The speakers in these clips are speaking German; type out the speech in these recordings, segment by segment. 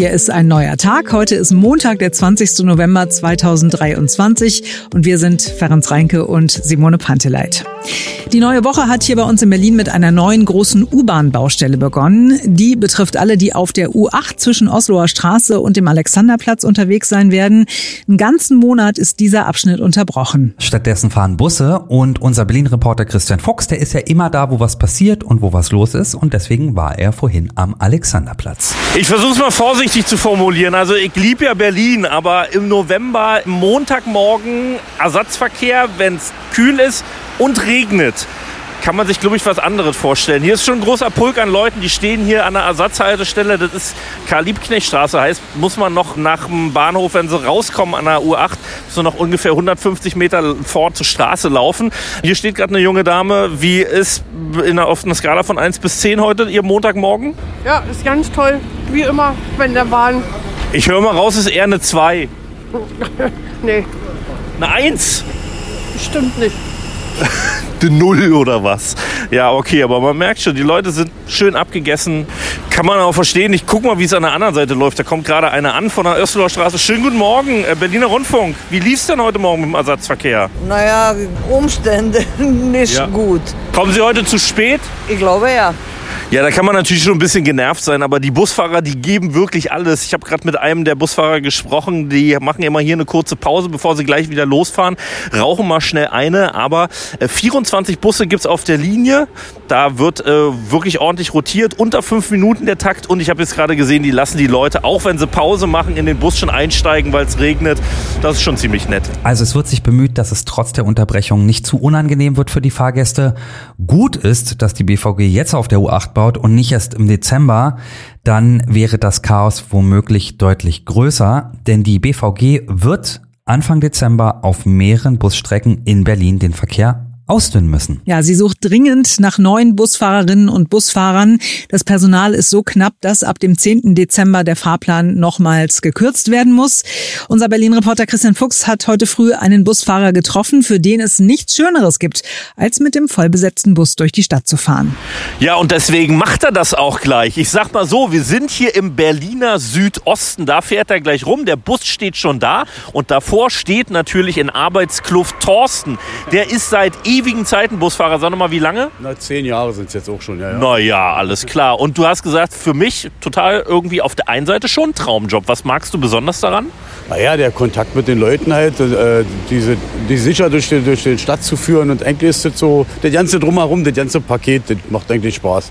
Hier ist ein neuer Tag. Heute ist Montag, der 20. November 2023 und wir sind Ferenc Reinke und Simone Panteleit. Die neue Woche hat hier bei uns in Berlin mit einer neuen großen U-Bahn-Baustelle begonnen. Die betrifft alle, die auf der U8 zwischen Osloer Straße und dem Alexanderplatz unterwegs sein werden. Einen ganzen Monat ist dieser Abschnitt unterbrochen. Stattdessen fahren Busse und unser Berlin-Reporter Christian Fuchs, der ist ja immer da, wo was passiert und wo was los ist und deswegen war er vorhin am Alexanderplatz. Ich versuche es mal vorsichtig zu formulieren. Also ich liebe ja Berlin, aber im November, Montagmorgen Ersatzverkehr, wenn es kühl ist und regnet kann man sich, glaube ich, was anderes vorstellen. Hier ist schon ein großer Pulk an Leuten, die stehen hier an der Ersatzhaltestelle. Das ist Karl-Liebknecht-Straße, heißt, muss man noch nach dem Bahnhof, wenn sie rauskommen an der U8, so noch ungefähr 150 Meter vor zur Straße laufen. Hier steht gerade eine junge Dame. Wie ist in einer, auf einer Skala von 1 bis 10 heute Ihr Montagmorgen? Ja, ist ganz toll. Wie immer, wenn der Bahn. Ich höre mal raus, ist eher eine 2. nee, Eine 1? stimmt nicht. eine Null oder was. Ja, okay, aber man merkt schon, die Leute sind schön abgegessen. Kann man auch verstehen. Ich guck mal, wie es an der anderen Seite läuft. Da kommt gerade einer an von der Össeler Straße. Schönen guten Morgen, äh, Berliner Rundfunk. Wie lief's denn heute Morgen mit dem Ersatzverkehr? Naja, Umstände nicht Ja. gut. Kommen Sie heute zu spät? Ich glaube ja. Ja, da kann man natürlich schon ein bisschen genervt sein, aber die Busfahrer, die geben wirklich alles. Ich habe gerade mit einem der Busfahrer gesprochen, die machen immer hier eine kurze Pause, bevor sie gleich wieder losfahren, rauchen mal schnell eine, aber äh, 24 Busse gibt's auf der Linie. Da wird äh, wirklich ordentlich rotiert, unter fünf Minuten der Takt und ich habe jetzt gerade gesehen, die lassen die Leute, auch wenn sie Pause machen, in den Bus schon einsteigen, weil es regnet. Das ist schon ziemlich nett. Also es wird sich bemüht, dass es trotz der Unterbrechung nicht zu unangenehm wird für die Fahrgäste. Gut ist, dass die BVG jetzt auf der U8 baut und nicht erst im Dezember. Dann wäre das Chaos womöglich deutlich größer, denn die BVG wird Anfang Dezember auf mehreren Busstrecken in Berlin den Verkehr ausdünnen müssen. Ja, sie sucht dringend nach neuen Busfahrerinnen und Busfahrern. Das Personal ist so knapp, dass ab dem 10. Dezember der Fahrplan nochmals gekürzt werden muss. Unser Berlin-Reporter Christian Fuchs hat heute früh einen Busfahrer getroffen, für den es nichts Schöneres gibt, als mit dem vollbesetzten Bus durch die Stadt zu fahren. Ja, und deswegen macht er das auch gleich. Ich sag mal so, wir sind hier im Berliner Südosten. Da fährt er gleich rum. Der Bus steht schon da. Und davor steht natürlich in Arbeitskluft Thorsten. Der ist seit ewigen Zeiten Busfahrer. Sag noch mal, wie lange? Na, zehn Jahre sind es jetzt auch schon, ja. ja. Naja, alles klar. Und du hast gesagt, für mich total irgendwie auf der einen Seite schon ein Traumjob. Was magst du besonders daran? Naja, der Kontakt mit den Leuten halt, äh, diese, die sicher durch die, durch die Stadt zu führen und eigentlich ist das so, das ganze Drumherum, das ganze Paket, das macht eigentlich Spaß.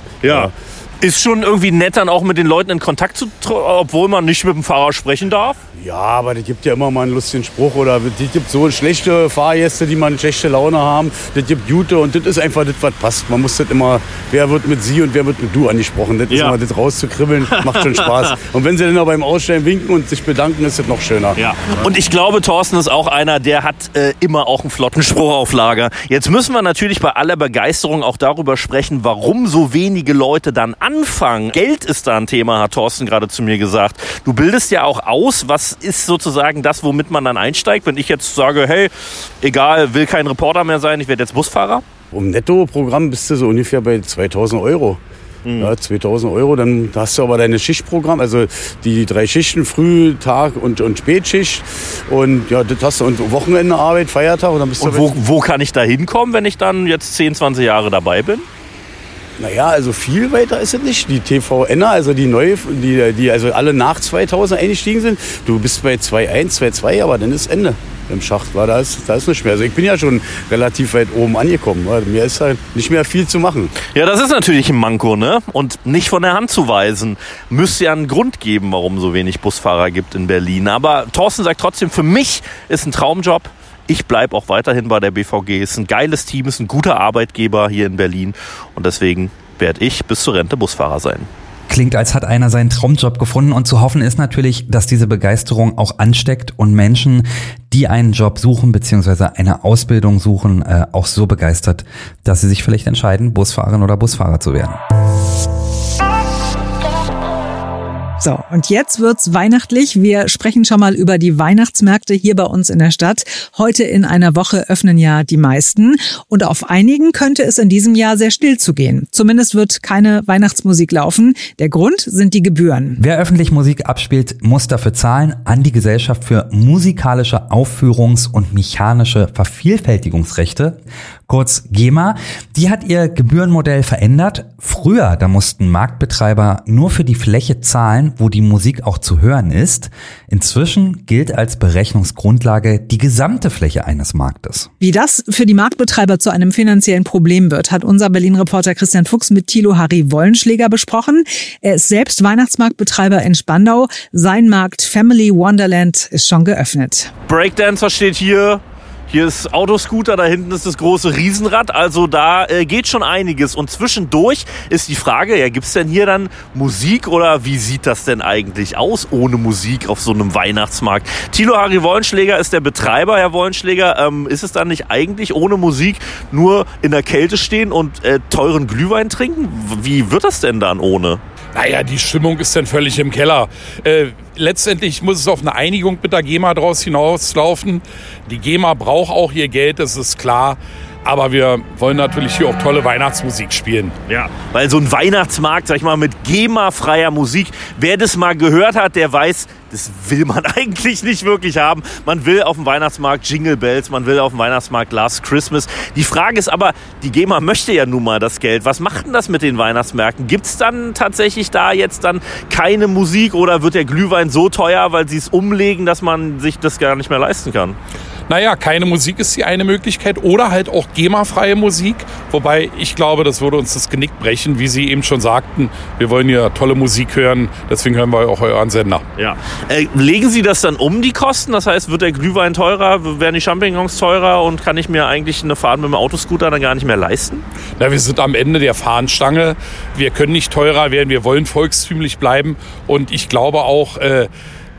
Ist schon irgendwie nett, dann auch mit den Leuten in Kontakt zu treten, obwohl man nicht mit dem Fahrer sprechen darf? Ja, aber das gibt ja immer mal einen lustigen Spruch oder es gibt so schlechte Fahrgäste, die mal schlechte Laune haben. Das gibt gute und das ist einfach das, was passt. Man muss das immer, wer wird mit sie und wer wird mit du angesprochen. Das ist Ja. immer das rauszukribbeln, macht schon Spaß. Und wenn sie dann noch beim Ausstellen winken und sich bedanken, ist das noch schöner. Ja. Und ich glaube, Thorsten ist auch einer, der hat äh, immer auch einen flotten Spruch auf Lager. Jetzt müssen wir natürlich bei aller Begeisterung auch darüber sprechen, warum so wenige Leute dann anfangen. Geld ist da ein Thema, hat Thorsten gerade zu mir gesagt. Du bildest ja auch aus, was ist sozusagen das, womit man dann einsteigt. Wenn ich jetzt sage, hey, egal, will kein Reporter mehr sein, ich werde jetzt Busfahrer. Um Nettoprogramm bist du so ungefähr bei 2000 Euro. Ja, 2000 Euro, dann hast du aber deine Schichtprogramm, also die drei Schichten, Früh-, Tag- und, und Spätschicht. Und ja, das hast du und Wochenende Arbeit, Feiertag und dann bist Und du. wo, wo kann ich da hinkommen, wenn ich dann jetzt 10, 20 Jahre dabei bin? Naja, also viel weiter ist es nicht. Die TVN, also die neue, die, die also alle nach 2000 eingestiegen sind, du bist bei 2.1, 2.2, aber dann ist Ende im Schacht. War da ist, da ist nicht mehr. Also ich bin ja schon relativ weit oben angekommen. weil Mir ist halt nicht mehr viel zu machen. Ja, das ist natürlich ein Manko, ne? Und nicht von der Hand zu weisen. Müsste ja einen Grund geben, warum so wenig Busfahrer gibt in Berlin. Aber Thorsten sagt trotzdem, für mich ist ein Traumjob. Ich bleibe auch weiterhin bei der BVG. Ist ein geiles Team, ist ein guter Arbeitgeber hier in Berlin. Und deswegen werde ich bis zur Rente Busfahrer sein. Klingt, als hat einer seinen Traumjob gefunden und zu hoffen ist natürlich, dass diese Begeisterung auch ansteckt und Menschen, die einen Job suchen bzw. eine Ausbildung suchen, äh, auch so begeistert, dass sie sich vielleicht entscheiden, Busfahrerin oder Busfahrer zu werden. So, und jetzt wird's weihnachtlich. Wir sprechen schon mal über die Weihnachtsmärkte hier bei uns in der Stadt. Heute in einer Woche öffnen ja die meisten. Und auf einigen könnte es in diesem Jahr sehr still zugehen. Zumindest wird keine Weihnachtsmusik laufen. Der Grund sind die Gebühren. Wer öffentlich Musik abspielt, muss dafür zahlen an die Gesellschaft für musikalische Aufführungs- und mechanische Vervielfältigungsrechte kurz GEMA, die hat ihr Gebührenmodell verändert. Früher, da mussten Marktbetreiber nur für die Fläche zahlen, wo die Musik auch zu hören ist. Inzwischen gilt als Berechnungsgrundlage die gesamte Fläche eines Marktes. Wie das für die Marktbetreiber zu einem finanziellen Problem wird, hat unser Berlin-Reporter Christian Fuchs mit Thilo Harry Wollenschläger besprochen. Er ist selbst Weihnachtsmarktbetreiber in Spandau. Sein Markt Family Wonderland ist schon geöffnet. Breakdancer steht hier, hier ist Autoscooter, da hinten ist das große Riesenrad. Also da äh, geht schon einiges. Und zwischendurch ist die Frage, ja, gibt's denn hier dann Musik oder wie sieht das denn eigentlich aus ohne Musik auf so einem Weihnachtsmarkt? Thilo Harry Wollenschläger ist der Betreiber, Herr Wollenschläger. Ähm, ist es dann nicht eigentlich ohne Musik nur in der Kälte stehen und äh, teuren Glühwein trinken? Wie wird das denn dann ohne? Naja, die Stimmung ist dann völlig im Keller. Äh, letztendlich muss es auf eine Einigung mit der GEMA draus hinauslaufen. Die GEMA braucht auch ihr Geld, das ist klar. Aber wir wollen natürlich hier auch tolle Weihnachtsmusik spielen. Ja, weil so ein Weihnachtsmarkt, sag ich mal, mit GEMA-freier Musik, wer das mal gehört hat, der weiß, das will man eigentlich nicht wirklich haben. Man will auf dem Weihnachtsmarkt Jingle Bells, man will auf dem Weihnachtsmarkt Last Christmas. Die Frage ist aber, die GEMA möchte ja nun mal das Geld. Was macht denn das mit den Weihnachtsmärkten? Gibt es dann tatsächlich da jetzt dann keine Musik oder wird der Glühwein so teuer, weil sie es umlegen, dass man sich das gar nicht mehr leisten kann? Naja, keine Musik ist die eine Möglichkeit oder halt auch GEMA-freie Musik. Wobei ich glaube, das würde uns das Genick brechen, wie Sie eben schon sagten. Wir wollen ja tolle Musik hören, deswegen hören wir auch euren Sender. Ja. Äh, legen Sie das dann um, die Kosten? Das heißt, wird der Glühwein teurer, werden die Champignons teurer und kann ich mir eigentlich eine Fahrt mit dem Autoscooter dann gar nicht mehr leisten? Na, wir sind am Ende der Fahnenstange. Wir können nicht teurer werden, wir wollen volkstümlich bleiben. Und ich glaube auch, äh,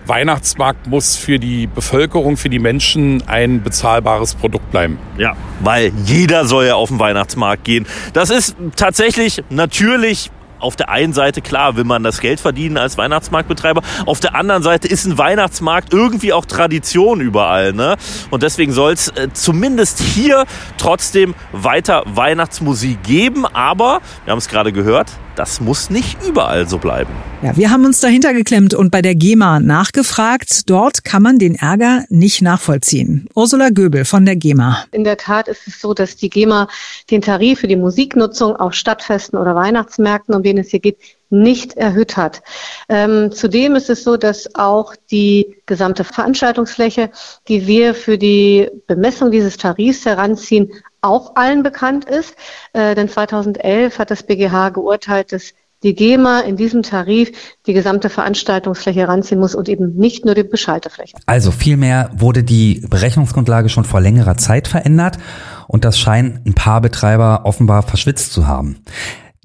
Weihnachtsmarkt muss für die Bevölkerung, für die Menschen ein bezahlbares Produkt bleiben. Ja, weil jeder soll ja auf den Weihnachtsmarkt gehen. Das ist tatsächlich natürlich auf der einen Seite, klar, will man das Geld verdienen als Weihnachtsmarktbetreiber. Auf der anderen Seite ist ein Weihnachtsmarkt irgendwie auch Tradition überall. Ne? Und deswegen soll es äh, zumindest hier trotzdem weiter Weihnachtsmusik geben. Aber, wir haben es gerade gehört, das muss nicht überall so bleiben. Ja, wir haben uns dahinter geklemmt und bei der GEMA nachgefragt. Dort kann man den Ärger nicht nachvollziehen. Ursula Göbel von der GEMA. In der Tat ist es so, dass die GEMA den Tarif für die Musiknutzung auf Stadtfesten oder Weihnachtsmärkten, um den es hier geht, nicht erhöht hat. Ähm, zudem ist es so, dass auch die gesamte Veranstaltungsfläche, die wir für die Bemessung dieses Tarifs heranziehen, auch allen bekannt ist. Äh, denn 2011 hat das BGH geurteilt, dass die GEMA in diesem Tarif die gesamte Veranstaltungsfläche heranziehen muss und eben nicht nur die Beschaltefläche. Also vielmehr wurde die Berechnungsgrundlage schon vor längerer Zeit verändert und das scheinen ein paar Betreiber offenbar verschwitzt zu haben.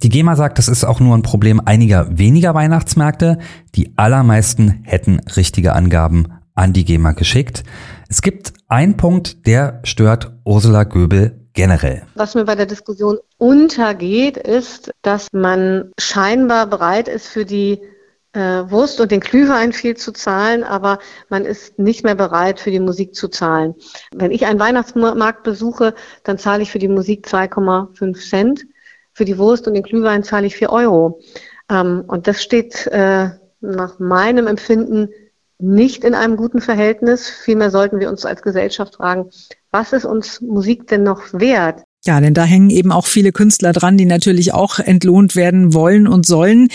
Die GEMA sagt, das ist auch nur ein Problem einiger weniger Weihnachtsmärkte. Die allermeisten hätten richtige Angaben an die GEMA geschickt. Es gibt einen Punkt, der stört Ursula Göbel generell. Was mir bei der Diskussion untergeht, ist, dass man scheinbar bereit ist, für die äh, Wurst und den Glühwein viel zu zahlen, aber man ist nicht mehr bereit, für die Musik zu zahlen. Wenn ich einen Weihnachtsmarkt besuche, dann zahle ich für die Musik 2,5 Cent. Für die Wurst und den Glühwein zahle ich 4 Euro. Ähm, und das steht äh, nach meinem Empfinden nicht in einem guten Verhältnis. Vielmehr sollten wir uns als Gesellschaft fragen, was ist uns Musik denn noch wert? Ja, denn da hängen eben auch viele Künstler dran, die natürlich auch entlohnt werden wollen und sollen.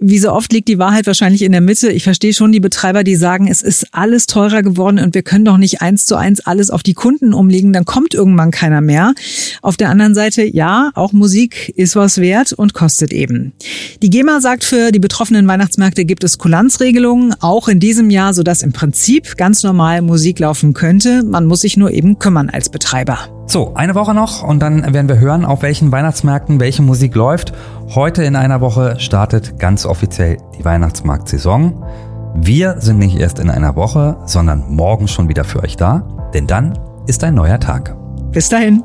Wie so oft liegt die Wahrheit wahrscheinlich in der Mitte. Ich verstehe schon die Betreiber, die sagen, es ist alles teurer geworden und wir können doch nicht eins zu eins alles auf die Kunden umlegen, dann kommt irgendwann keiner mehr. Auf der anderen Seite, ja, auch Musik ist was wert und kostet eben. Die GEMA sagt, für die betroffenen Weihnachtsmärkte gibt es Kulanzregelungen, auch in diesem Jahr, sodass im Prinzip ganz normal Musik laufen könnte. Man muss sich nur eben kümmern als Betreiber. So, eine Woche noch und dann werden wir hören, auf welchen Weihnachtsmärkten welche Musik läuft. Heute in einer Woche startet ganz offiziell die Weihnachtsmarktsaison. Wir sind nicht erst in einer Woche, sondern morgen schon wieder für euch da, denn dann ist ein neuer Tag. Bis dahin.